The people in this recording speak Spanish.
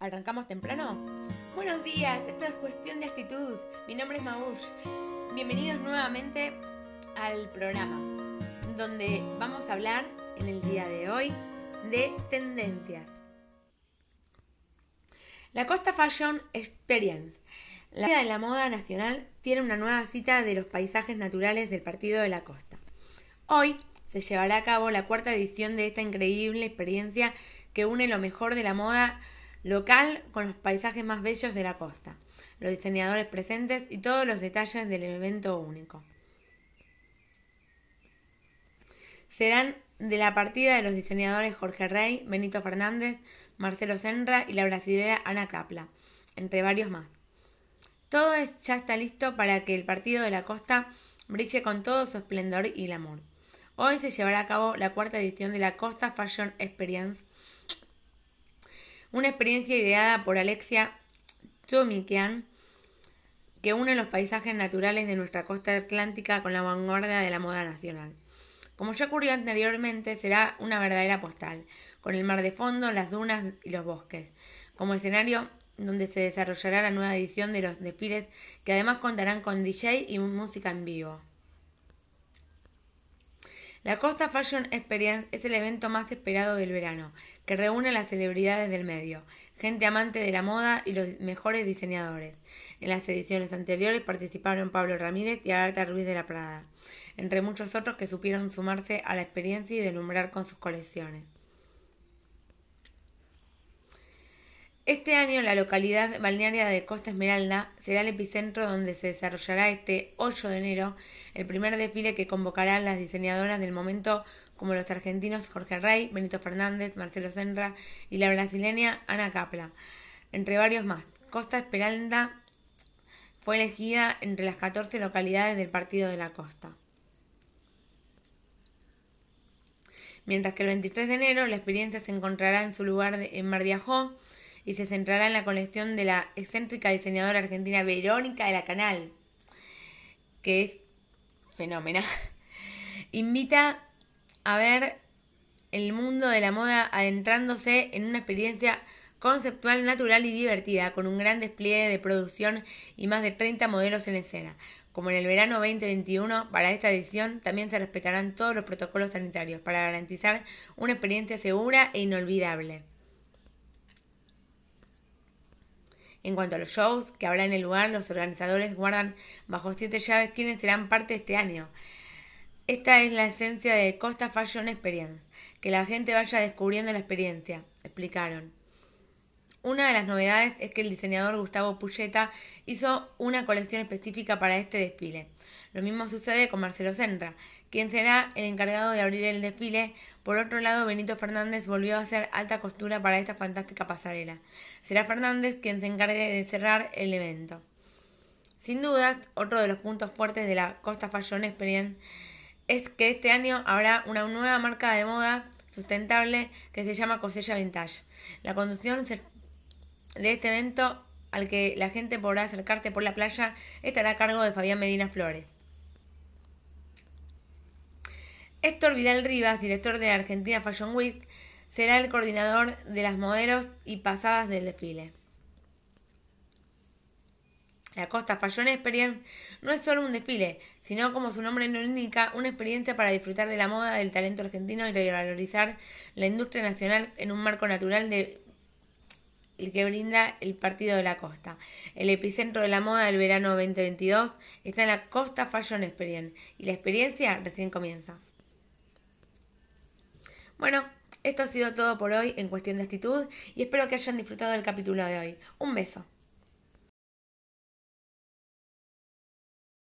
¿Arrancamos temprano? Buenos días, esto es cuestión de actitud. Mi nombre es Maush. Bienvenidos nuevamente al programa, donde vamos a hablar en el día de hoy de tendencias. La Costa Fashion Experience. La Feria de la Moda Nacional tiene una nueva cita de los paisajes naturales del Partido de la Costa. Hoy se llevará a cabo la cuarta edición de esta increíble experiencia que une lo mejor de la moda local con los paisajes más bellos de la costa, los diseñadores presentes y todos los detalles del evento único. Serán de la partida de los diseñadores Jorge Rey, Benito Fernández, Marcelo Senra y la brasilera Ana Capla, entre varios más. Todo ya está listo para que el partido de la costa brille con todo su esplendor y glamour. Hoy se llevará a cabo la cuarta edición de la Costa Fashion Experience una experiencia ideada por Alexia Tumikian que une los paisajes naturales de nuestra costa atlántica con la vanguardia de la moda nacional. Como ya ocurrió anteriormente, será una verdadera postal, con el mar de fondo, las dunas y los bosques, como escenario donde se desarrollará la nueva edición de los desfiles que además contarán con DJ y música en vivo. La Costa Fashion Experience es el evento más esperado del verano, que reúne a las celebridades del medio, gente amante de la moda y los mejores diseñadores. En las ediciones anteriores participaron Pablo Ramírez y Agatha Ruiz de la Prada, entre muchos otros que supieron sumarse a la experiencia y deslumbrar con sus colecciones. Este año la localidad balnearia de Costa Esmeralda será el epicentro donde se desarrollará este 8 de enero el primer desfile que convocará a las diseñadoras del momento como los argentinos Jorge Rey, Benito Fernández, Marcelo Senra y la brasileña Ana Capla, entre varios más. Costa Esmeralda fue elegida entre las 14 localidades del Partido de la Costa. Mientras que el 23 de enero la experiencia se encontrará en su lugar en Mar de Ajó, y se centrará en la colección de la excéntrica diseñadora argentina Verónica de la Canal, que es fenómena. Invita a ver el mundo de la moda adentrándose en una experiencia conceptual, natural y divertida, con un gran despliegue de producción y más de 30 modelos en escena. Como en el verano 2021, para esta edición también se respetarán todos los protocolos sanitarios para garantizar una experiencia segura e inolvidable. En cuanto a los shows que habrá en el lugar, los organizadores guardan bajo siete llaves quiénes serán parte este año. Esta es la esencia de Costa Fashion Experience, que la gente vaya descubriendo la experiencia, explicaron. Una de las novedades es que el diseñador Gustavo Puyeta hizo una colección específica para este desfile. Lo mismo sucede con Marcelo Senra, quien será el encargado de abrir el desfile. Por otro lado, Benito Fernández volvió a hacer alta costura para esta fantástica pasarela. Será Fernández quien se encargue de cerrar el evento. Sin dudas, otro de los puntos fuertes de la Costa Fashion Experience es que este año habrá una nueva marca de moda sustentable que se llama Cosella Vintage. La conducción de este evento al que la gente podrá acercarte por la playa estará a cargo de Fabián Medina Flores. Héctor Vidal Rivas, director de Argentina Fashion Week, será el coordinador de las modelos y pasadas del desfile. La Costa Fashion Experience no es solo un desfile, sino como su nombre lo indica, una experiencia para disfrutar de la moda, del talento argentino y revalorizar la industria nacional en un marco natural de el que brinda el Partido de la Costa. El epicentro de la moda del verano 2022 está en la Costa Fashion Experience y la experiencia recién comienza. Bueno, esto ha sido todo por hoy en cuestión de actitud y espero que hayan disfrutado del capítulo de hoy. Un beso.